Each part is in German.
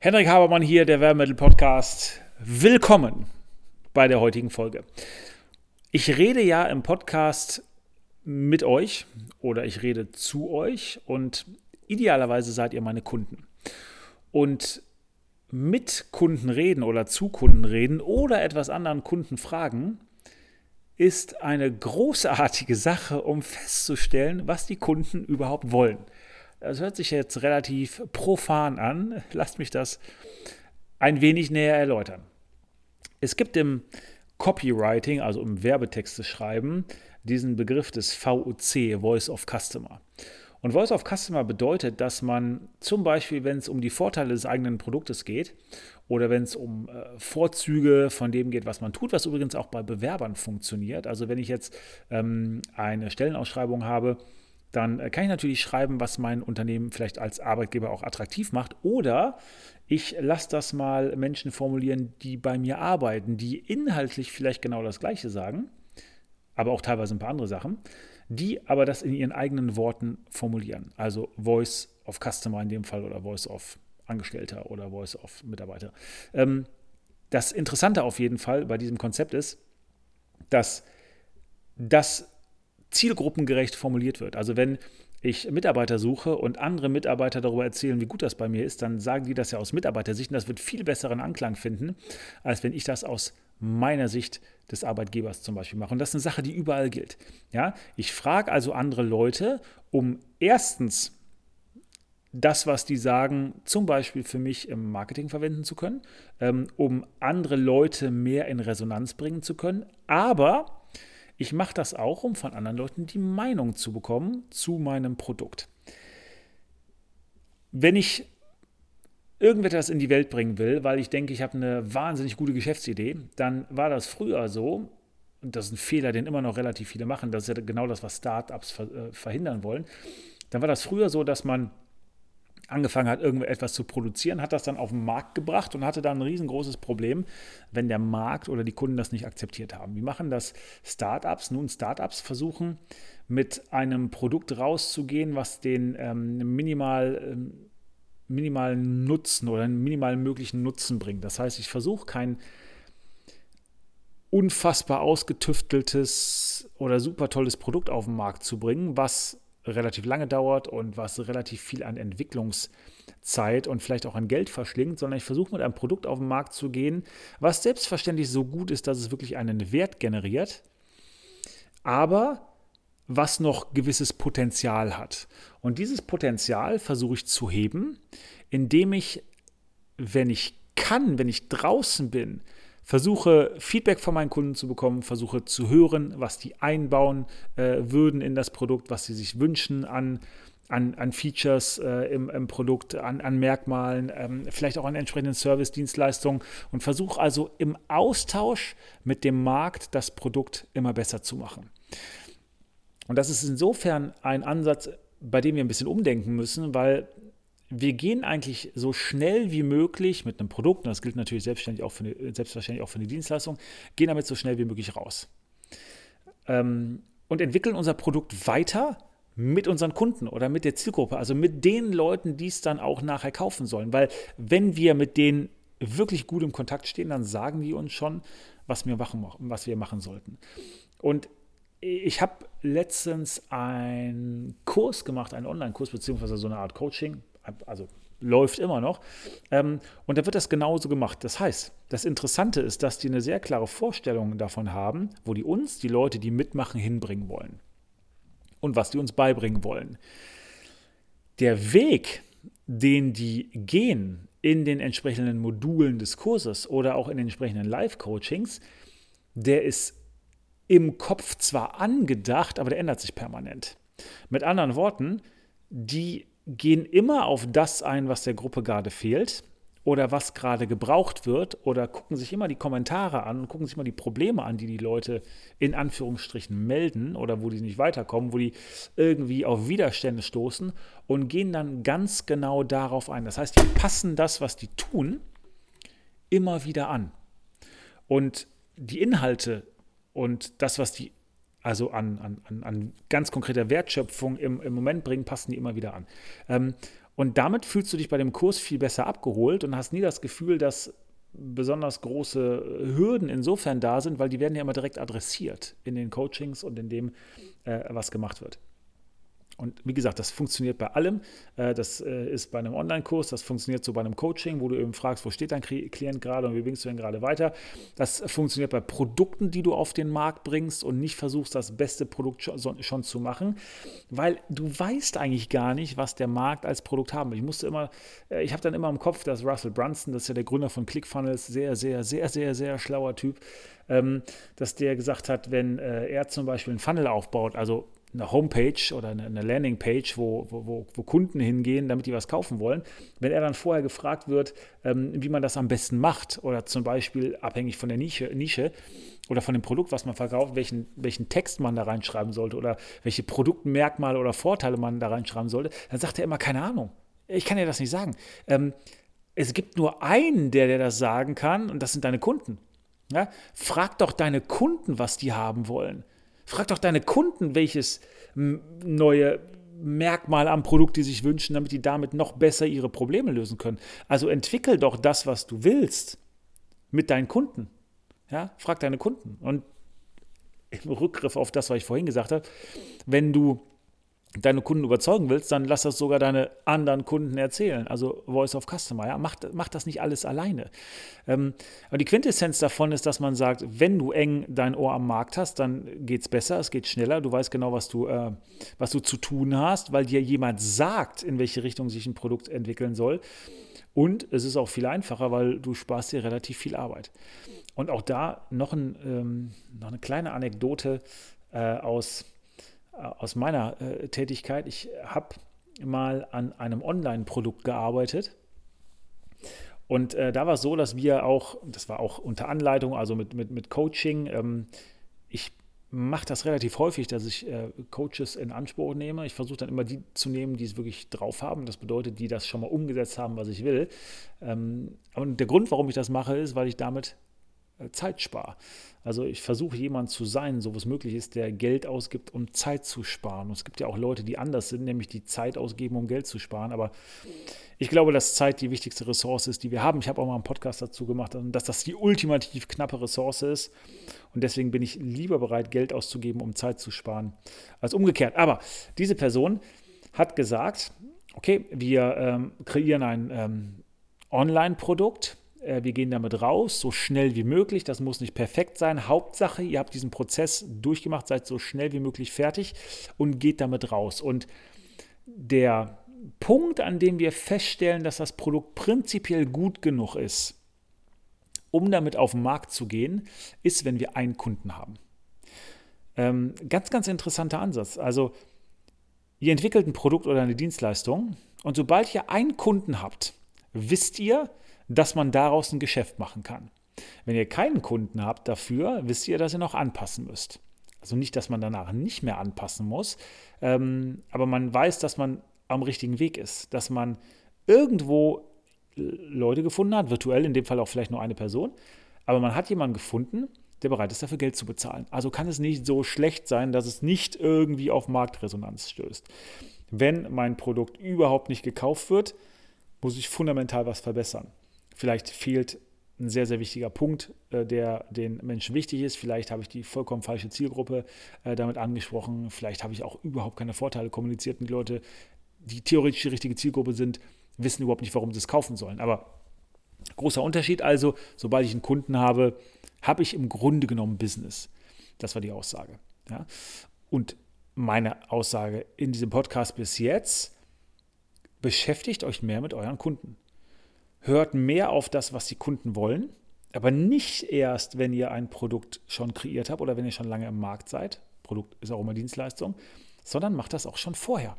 Henrik Habermann hier, der Werbemittel Podcast. Willkommen bei der heutigen Folge. Ich rede ja im Podcast mit euch oder ich rede zu euch und idealerweise seid ihr meine Kunden. Und mit Kunden reden oder zu Kunden reden oder etwas anderen Kunden fragen ist eine großartige Sache, um festzustellen, was die Kunden überhaupt wollen. Das hört sich jetzt relativ profan an. Lasst mich das ein wenig näher erläutern. Es gibt im Copywriting, also im Werbetexte schreiben, diesen Begriff des VOC, Voice of Customer. Und Voice of Customer bedeutet, dass man zum Beispiel, wenn es um die Vorteile des eigenen Produktes geht oder wenn es um äh, Vorzüge von dem geht, was man tut, was übrigens auch bei Bewerbern funktioniert. Also wenn ich jetzt ähm, eine Stellenausschreibung habe, dann äh, kann ich natürlich schreiben, was mein Unternehmen vielleicht als Arbeitgeber auch attraktiv macht. Oder ich lasse das mal Menschen formulieren, die bei mir arbeiten, die inhaltlich vielleicht genau das Gleiche sagen, aber auch teilweise ein paar andere Sachen, die aber das in ihren eigenen Worten formulieren. Also Voice of Customer in dem Fall oder Voice of Angestellter oder Voice of Mitarbeiter. Ähm, das Interessante auf jeden Fall bei diesem Konzept ist, dass das zielgruppengerecht formuliert wird. Also wenn ich Mitarbeiter suche und andere Mitarbeiter darüber erzählen, wie gut das bei mir ist, dann sagen die das ja aus Mitarbeitersicht und das wird viel besseren Anklang finden, als wenn ich das aus meiner Sicht des Arbeitgebers zum Beispiel mache. Und das ist eine Sache, die überall gilt. Ja? Ich frage also andere Leute, um erstens das, was die sagen, zum Beispiel für mich im Marketing verwenden zu können, ähm, um andere Leute mehr in Resonanz bringen zu können, aber ich mache das auch, um von anderen Leuten die Meinung zu bekommen zu meinem Produkt. Wenn ich irgendetwas in die Welt bringen will, weil ich denke, ich habe eine wahnsinnig gute Geschäftsidee, dann war das früher so, und das ist ein Fehler, den immer noch relativ viele machen, das ist ja genau das, was Startups äh, verhindern wollen, dann war das früher so, dass man angefangen hat, irgendetwas zu produzieren, hat das dann auf den Markt gebracht und hatte dann ein riesengroßes Problem, wenn der Markt oder die Kunden das nicht akzeptiert haben. Wie machen das Startups? Nun, Startups versuchen mit einem Produkt rauszugehen, was den ähm, minimal, ähm, minimalen Nutzen oder einen minimal möglichen Nutzen bringt. Das heißt, ich versuche kein unfassbar ausgetüfteltes oder super tolles Produkt auf den Markt zu bringen, was relativ lange dauert und was relativ viel an Entwicklungszeit und vielleicht auch an Geld verschlingt, sondern ich versuche mit einem Produkt auf den Markt zu gehen, was selbstverständlich so gut ist, dass es wirklich einen Wert generiert, aber was noch gewisses Potenzial hat. Und dieses Potenzial versuche ich zu heben, indem ich, wenn ich kann, wenn ich draußen bin, versuche Feedback von meinen Kunden zu bekommen, versuche zu hören, was die einbauen äh, würden in das Produkt, was sie sich wünschen an, an, an Features äh, im, im, Produkt, an, an Merkmalen, ähm, vielleicht auch an entsprechenden Service-Dienstleistungen und versuche also im Austausch mit dem Markt das Produkt immer besser zu machen. Und das ist insofern ein Ansatz, bei dem wir ein bisschen umdenken müssen, weil wir gehen eigentlich so schnell wie möglich mit einem Produkt, und das gilt natürlich selbstverständlich auch für eine, selbstverständlich auch für eine Dienstleistung, gehen damit so schnell wie möglich raus. Ähm, und entwickeln unser Produkt weiter mit unseren Kunden oder mit der Zielgruppe, also mit den Leuten, die es dann auch nachher kaufen sollen. Weil wenn wir mit denen wirklich gut im Kontakt stehen, dann sagen die uns schon, was wir machen, was wir machen sollten. Und ich habe letztens einen Kurs gemacht, einen Online-Kurs, beziehungsweise so eine Art Coaching, also läuft immer noch. Ähm, und da wird das genauso gemacht. Das heißt, das Interessante ist, dass die eine sehr klare Vorstellung davon haben, wo die uns, die Leute, die mitmachen, hinbringen wollen. Und was die uns beibringen wollen. Der Weg, den die gehen in den entsprechenden Modulen des Kurses oder auch in den entsprechenden Live-Coachings, der ist im Kopf zwar angedacht, aber der ändert sich permanent. Mit anderen Worten, die gehen immer auf das ein, was der Gruppe gerade fehlt oder was gerade gebraucht wird oder gucken sich immer die Kommentare an und gucken sich immer die Probleme an, die die Leute in Anführungsstrichen melden oder wo die nicht weiterkommen, wo die irgendwie auf Widerstände stoßen und gehen dann ganz genau darauf ein. Das heißt, die passen das, was die tun, immer wieder an. Und die Inhalte und das, was die also an, an, an ganz konkreter Wertschöpfung im, im Moment bringen, passen die immer wieder an. Ähm, Und damit fühlst du dich bei dem Kurs viel besser abgeholt und hast nie das Gefühl, dass besonders große Hürden insofern da sind, weil die werden ja immer direkt adressiert in den Coachings und in dem, äh, was gemacht wird. Und wie gesagt, das funktioniert bei allem. Äh, das äh, ist bei einem Online-Kurs, das funktioniert so bei einem Coaching, wo du eben fragst, wo steht dein Klient gerade und wie bringst du ihn gerade weiter. Das funktioniert bei Produkten, die du auf den Markt bringst und nicht versuchst, das beste Produkt schon, zu machen, weil du weißt eigentlich gar nicht, was der Markt als Produkt haben will. Ich musste immer, äh, ich habe dann immer im Kopf, dass Russell Brunson, das ist ja der Gründer von ClickFunnels, sehr, sehr, sehr, sehr, sehr schlauer Typ, ähm, dass der gesagt hat, wenn er zum Beispiel einen Funnel aufbaut, also eine Homepage oder eine Landingpage, wo, wo, wo, Kunden hingehen, damit die was kaufen wollen. Wenn er dann vorher gefragt wird, ähm, wie man das am besten macht oder zum Beispiel abhängig von der Nische, Nische oder von dem Produkt, was man verkauft, welchen, welchen Text man da reinschreiben sollte oder welche Produktmerkmale oder Vorteile man da reinschreiben sollte, dann sagt er immer keine Ahnung. Ich kann dir das nicht sagen. Ähm, es gibt nur einen, der dir das sagen kann und das sind deine Kunden. Frag doch deine Kunden, was die haben wollen. Frag doch deine Kunden, welches neue Merkmal am Produkt die sich wünschen, damit die damit noch besser ihre Probleme lösen können. Also entwickel doch das, was du willst, mit deinen Kunden. Ja, frag deine Kunden. Und im Rückgriff auf das, was ich vorhin gesagt habe, wenn du deine Kunden überzeugen willst, dann lass das sogar deine anderen Kunden erzählen. Also Voice of Customer. Ja? Mach, mach das nicht alles alleine. Ähm, aber die Quintessenz davon ist, dass man sagt, wenn du eng dein Ohr am Markt hast, dann geht es besser, es geht schneller. Du weißt genau, was du, äh, was du zu tun hast, weil dir jemand sagt, in welche Richtung sich ein Produkt entwickeln soll. Und es ist auch viel einfacher, weil du sparst dir relativ viel Arbeit. Und auch da noch, ein, ähm, noch eine kleine Anekdote äh, aus aus meiner äh, Tätigkeit. Ich habe mal an einem Online-Produkt gearbeitet. Und äh, da war es so, dass wir auch, das war auch unter Anleitung, also mit, mit, mit Coaching, ähm, ich mache das relativ häufig, dass ich äh, Coaches in Anspruch nehme. Ich versuche dann immer die zu nehmen, die es wirklich drauf haben. Das bedeutet, die das schon mal umgesetzt haben, was ich will. Ähm, und der Grund, warum ich das mache, ist, weil ich damit äh, Zeit spare. Also ich versuche jemand zu sein, so was möglich ist, der Geld ausgibt, um Zeit zu sparen. Und es gibt ja auch Leute, die anders sind, nämlich die Zeit ausgeben, um Geld zu sparen. Aber ich glaube, dass Zeit die wichtigste Ressource ist, die wir haben. Ich habe auch mal einen Podcast dazu gemacht, dass das die ultimativ knappe Ressource ist. Und deswegen bin ich lieber bereit, Geld auszugeben, um Zeit zu sparen, als umgekehrt. Aber diese Person hat gesagt, okay, wir ähm, kreieren ein ähm, Online-Produkt wir gehen damit raus, so schnell wie möglich. Das muss nicht perfekt sein. Hauptsache, ihr habt diesen Prozess durchgemacht, seid so schnell wie möglich fertig und geht damit raus. Und der Punkt, an dem wir feststellen, dass das Produkt prinzipiell gut genug ist, um damit auf den Markt zu gehen, ist, wenn wir einen Kunden haben. Ähm, ganz, ganz interessanter Ansatz. Also, ihr entwickelt ein Produkt oder eine Dienstleistung und sobald ihr einen Kunden habt, wisst ihr, dass man daraus ein Geschäft machen kann. Wenn ihr keinen Kunden habt dafür, wisst ihr, dass ihr noch anpassen müsst. Also nicht, dass man danach nicht mehr anpassen muss, ähm, aber man weiß, dass man am richtigen Weg ist, dass man irgendwo Leute gefunden hat, virtuell in dem Fall auch vielleicht nur eine Person, aber man hat jemanden gefunden, der bereit ist, dafür Geld zu bezahlen. Also kann es nicht so schlecht sein, dass es nicht irgendwie auf Marktresonanz stößt. Wenn mein Produkt überhaupt nicht gekauft wird, muss ich fundamental was verbessern. Vielleicht fehlt ein sehr, sehr wichtiger Punkt, äh, der den Menschen wichtig ist. Vielleicht habe ich die vollkommen falsche Zielgruppe äh, damit angesprochen. Vielleicht habe ich auch überhaupt keine Vorteile kommuniziert. Und die Leute, die theoretisch die richtige Zielgruppe sind, wissen überhaupt nicht, warum sie es kaufen sollen. Aber großer Unterschied also, sobald ich einen Kunden habe, habe ich im Grunde genommen Business. Das war die Aussage. Ja? Und meine Aussage in diesem Podcast bis jetzt, beschäftigt euch mehr mit euren Kunden hört mehr auf das, was die Kunden wollen, aber nicht erst, wenn ihr ein Produkt schon kreiert habt oder wenn ihr schon lange im Markt seid. Produkt ist auch immer Dienstleistung, sondern macht das auch schon vorher.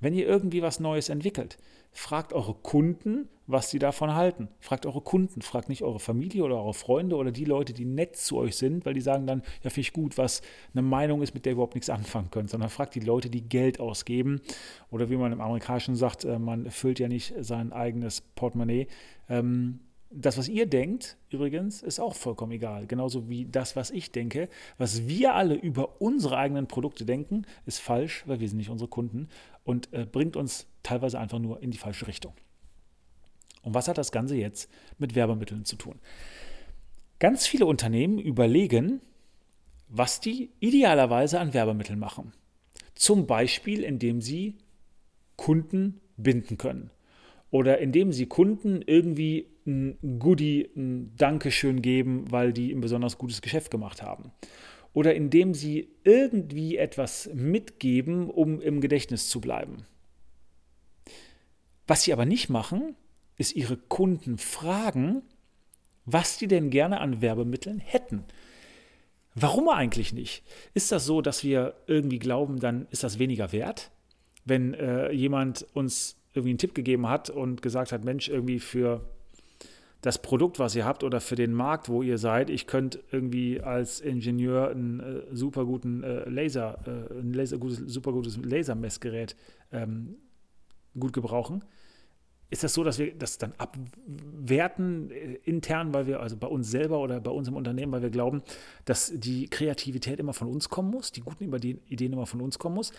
Wenn ihr irgendwie was Neues entwickelt, fragt eure Kunden, was sie davon halten. Fragt eure Kunden, fragt nicht eure Familie oder eure Freunde oder die Leute, die nett zu euch sind, weil die sagen dann, ja, finde ich gut, was eine Meinung ist, mit der ihr überhaupt nichts anfangen könnt, sondern fragt die Leute, die Geld ausgeben. Oder wie man im Amerikanischen sagt, äh, man füllt ja nicht sein eigenes Portemonnaie. Ähm, Das, was ihr denkt, übrigens, ist auch vollkommen egal. Genauso wie das, was ich denke. Was wir alle über unsere eigenen Produkte denken, ist falsch, weil wir sind nicht unsere Kunden und äh, bringt uns teilweise einfach nur in die falsche Richtung. Und was hat das Ganze jetzt mit Werbemitteln zu tun? Ganz viele Unternehmen überlegen, was die idealerweise an Werbemitteln machen. Zum Beispiel, indem sie Kunden binden können oder indem sie Kunden irgendwie ein Goodie, ein Dankeschön geben, weil die ein besonders gutes Geschäft gemacht haben. Oder indem sie irgendwie etwas mitgeben, um im Gedächtnis zu bleiben. Was sie aber nicht machen, ist ihre Kunden fragen, was die denn gerne an Werbemitteln hätten. Warum eigentlich nicht? Ist das so, dass wir irgendwie glauben, dann ist das weniger wert? Wenn äh, jemand uns irgendwie einen Tipp gegeben hat und gesagt hat, Mensch, irgendwie für das Produkt, was ihr habt oder für den Markt, wo ihr seid, ich könnte irgendwie als Ingenieur einen äh, super guten äh, Laser, äh, ein Laser, gutes, super gutes Lasermessgerät ähm, gut gebrauchen. Ist das so, dass wir das dann abwerten äh, intern, weil wir, also bei uns selber oder bei uns im Unternehmen, weil wir glauben, dass die Kreativität immer von uns kommen muss, die guten Ideen immer von uns kommen muss?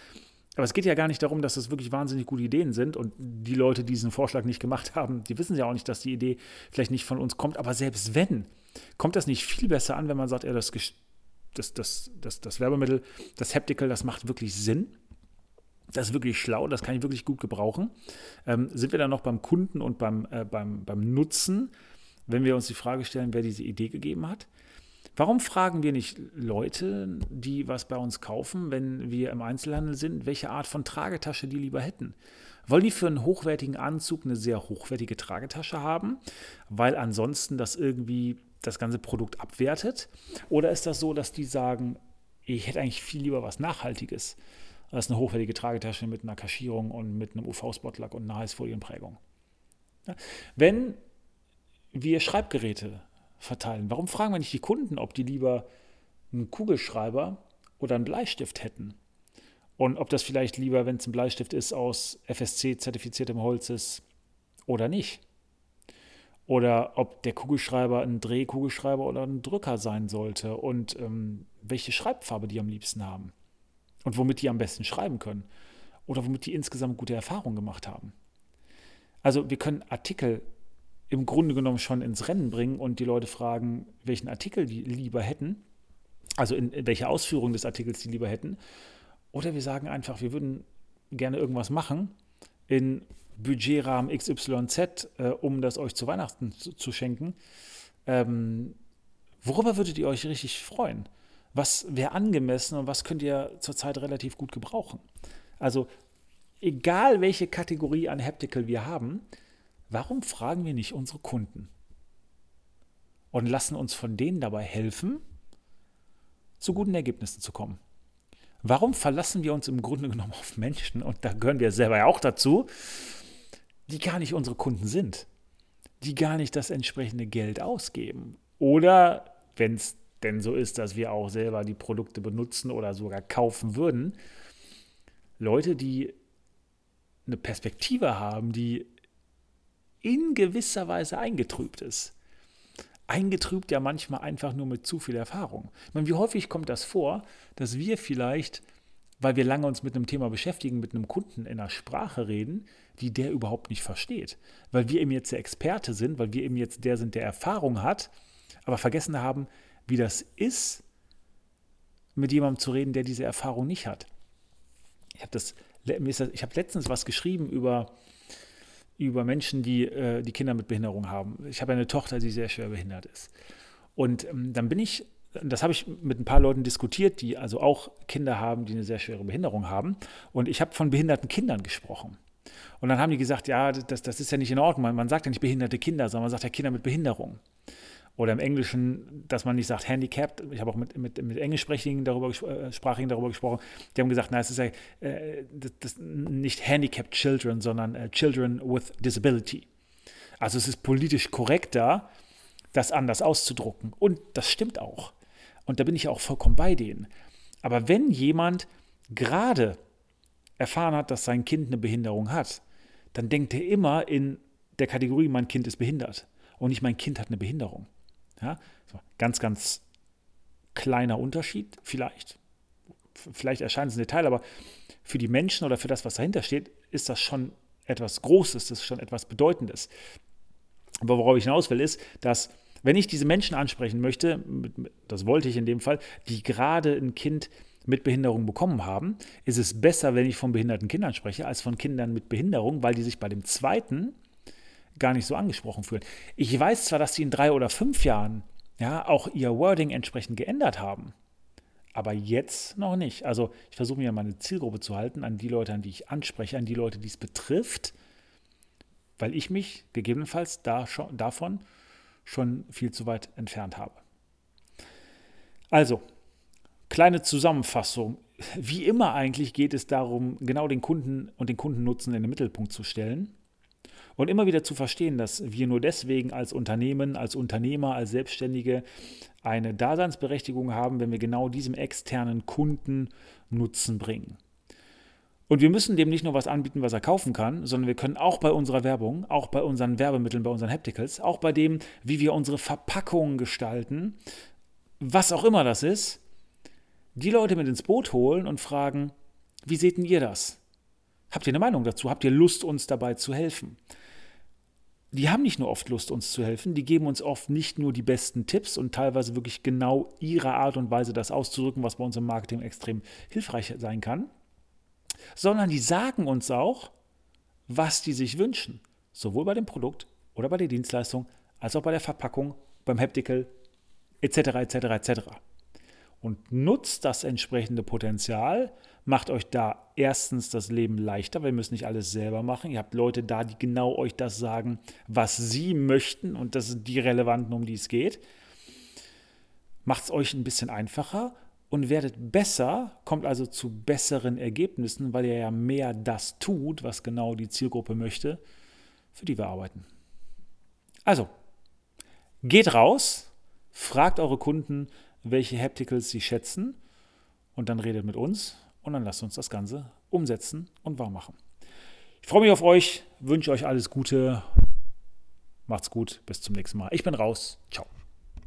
Aber es geht ja gar nicht darum, dass das wirklich wahnsinnig gute Ideen sind und die Leute, die diesen Vorschlag nicht gemacht haben, die wissen ja auch nicht, dass die Idee vielleicht nicht von uns kommt. Aber selbst wenn, kommt das nicht viel besser an, wenn man sagt, ja, das, das, das, das, das Werbemittel, das Haptical, das macht wirklich Sinn. Das ist wirklich schlau, das kann ich wirklich gut gebrauchen. Ähm, sind wir dann noch beim Kunden und beim, äh, beim, beim Nutzen, wenn wir uns die Frage stellen, wer diese Idee gegeben hat? Warum fragen wir nicht Leute, die was bei uns kaufen, wenn wir im Einzelhandel sind, welche Art von Tragetasche die lieber hätten? Wollen die für einen hochwertigen Anzug eine sehr hochwertige Tragetasche haben, weil ansonsten das irgendwie das ganze Produkt abwertet? Oder ist das so, dass die sagen, ich hätte eigentlich viel lieber was Nachhaltiges als eine hochwertige Tragetasche mit einer Kaschierung und mit einem UV-Spotlack und einer Heißfolienprägung? Wenn wir Schreibgeräte verteilen. Warum fragen wir nicht die Kunden, ob die lieber einen Kugelschreiber oder einen Bleistift hätten? Und ob das vielleicht lieber, wenn es ein Bleistift ist, aus FSC-zertifiziertem Holz ist oder nicht? Oder ob der Kugelschreiber ein Drehkugelschreiber oder ein Drücker sein sollte und ähm, welche Schreibfarbe die am liebsten haben und womit die am besten schreiben können oder womit die insgesamt gute Erfahrungen gemacht haben. Also wir können Artikel im Grunde genommen schon ins Rennen bringen und die Leute fragen, welchen Artikel die lieber hätten, also in, in welche Ausführung des Artikels die lieber hätten. Oder wir sagen einfach, wir würden gerne irgendwas machen in Budgetrahmen XYZ, äh, um das euch zu Weihnachten zu, zu schenken. Ähm, worüber würdet ihr euch richtig freuen? Was wäre angemessen und was könnt ihr zurzeit relativ gut gebrauchen? Also egal welche Kategorie an Haptical wir haben, Warum fragen wir nicht unsere Kunden und lassen uns von denen dabei helfen, zu guten Ergebnissen zu kommen? Warum verlassen wir uns im Grunde genommen auf Menschen, und da gehören wir selber ja auch dazu, die gar nicht unsere Kunden sind, die gar nicht das entsprechende Geld ausgeben? Oder, wenn es denn so ist, dass wir auch selber die Produkte benutzen oder sogar kaufen würden, Leute, die eine Perspektive haben, die in gewisser Weise eingetrübt ist. Eingetrübt ja manchmal einfach nur mit zu viel Erfahrung. Ich meine, wie häufig kommt das vor, dass wir vielleicht, weil wir lange uns mit einem Thema beschäftigen, mit einem Kunden in einer Sprache reden, die der überhaupt nicht versteht. Weil wir eben jetzt der Experte sind, weil wir eben jetzt der sind, der Erfahrung hat, aber vergessen haben, wie das ist, mit jemandem zu reden, der diese Erfahrung nicht hat. Ich habe ich habe letztens was geschrieben über über Menschen, die, äh, die Kinder mit Behinderung haben. Ich habe eine Tochter, die sehr schwer behindert ist. Und ähm, dann bin ich, das habe ich mit ein paar Leuten diskutiert, die also auch Kinder haben, die eine sehr schwere Behinderung haben. Und ich habe von behinderten Kindern gesprochen. Und dann haben die gesagt, ja, das, das ist ja nicht in Ordnung. Man, man sagt ja nicht behinderte Kinder, sondern man sagt ja Kinder mit Behinderung. Oder im Englischen, dass man nicht sagt handicapped. Ich habe auch mit, mit, mit Englischsprachigen darüber, äh, Sprachigen darüber gesprochen. Die haben gesagt, nein, es ist ja äh, das, das nicht handicapped children, sondern äh, children with disability. Also es ist politisch korrekter, das anders auszudrucken. Und das stimmt auch. Und da bin ich auch vollkommen bei denen. Aber wenn jemand gerade erfahren hat, dass sein Kind eine Behinderung hat, dann denkt er immer in der Kategorie, mein Kind ist behindert. und nicht mein Kind hat eine Behinderung. Ja? Ganz, ganz kleiner Unterschied vielleicht. Vielleicht erscheint es ein Detail, aber für die Menschen oder für das, was dahinter steht, ist das schon etwas Großes, das ist schon etwas Bedeutendes. Aber worauf ich hinaus will, ist, dass wenn ich diese Menschen ansprechen möchte, das wollte ich in dem Fall, die gerade ein Kind mit Behinderung bekommen haben, ist es besser, wenn ich von behinderten Kindern spreche, als von Kindern mit Behinderung, weil die sich bei dem zweiten gar nicht so angesprochen fühlen. Ich weiß zwar, dass sie in drei oder fünf Jahren ja auch ihr Wording entsprechend geändert haben, aber jetzt noch nicht. Also ich versuche mir meine Zielgruppe zu halten, an die Leute, an die ich anspreche, an die Leute, die es betrifft, weil ich mich gegebenenfalls da schon, davon schon viel zu weit entfernt habe. Also, kleine Zusammenfassung. Wie immer eigentlich geht es darum, genau den Kunden und den Kundennutzen in den Mittelpunkt zu stellen und immer wieder zu verstehen, dass wir nur deswegen als Unternehmen, als Unternehmer, als Selbstständige eine Daseinsberechtigung haben, wenn wir genau diesem externen Kunden Nutzen bringen. Und wir müssen dem nicht nur was anbieten, was er kaufen kann, sondern wir können auch bei unserer Werbung, auch bei unseren Werbemitteln, bei unseren Hapticals, auch bei dem, wie wir unsere Verpackungen gestalten, was auch immer das ist, die Leute mit ins Boot holen und fragen, wie seht denn ihr das? Habt ihr eine Meinung dazu? Habt ihr Lust, uns dabei zu helfen? Die haben nicht nur oft Lust, uns zu helfen, die geben uns oft nicht nur die besten Tipps und teilweise wirklich genau ihre Art und Weise, das auszudrücken, was bei uns im Marketing extrem hilfreich sein kann, sondern die sagen uns auch, was die sich wünschen. Sowohl bei dem Produkt oder bei der Dienstleistung, als auch bei der Verpackung, beim Haptical, etc., etc., etc. Und nutzt das entsprechende Potenzial, macht euch da erstens das Leben leichter, weil ihr müsst nicht alles selber machen. Ihr habt Leute da, die genau euch das sagen, was sie möchten und das sind die Relevanten, um die es geht. Macht es euch ein bisschen einfacher und werdet besser, kommt also zu besseren Ergebnissen, weil ihr ja mehr das tut, was genau die Zielgruppe möchte, für die wir arbeiten. Also, geht raus, fragt eure Kunden, welche Hapticals sie schätzen und dann redet mit uns und dann lasst uns das Ganze umsetzen und wahr machen. Ich freue mich auf euch, wünsche euch alles Gute, macht's gut, bis zum nächsten Mal. Ich bin raus, ciao.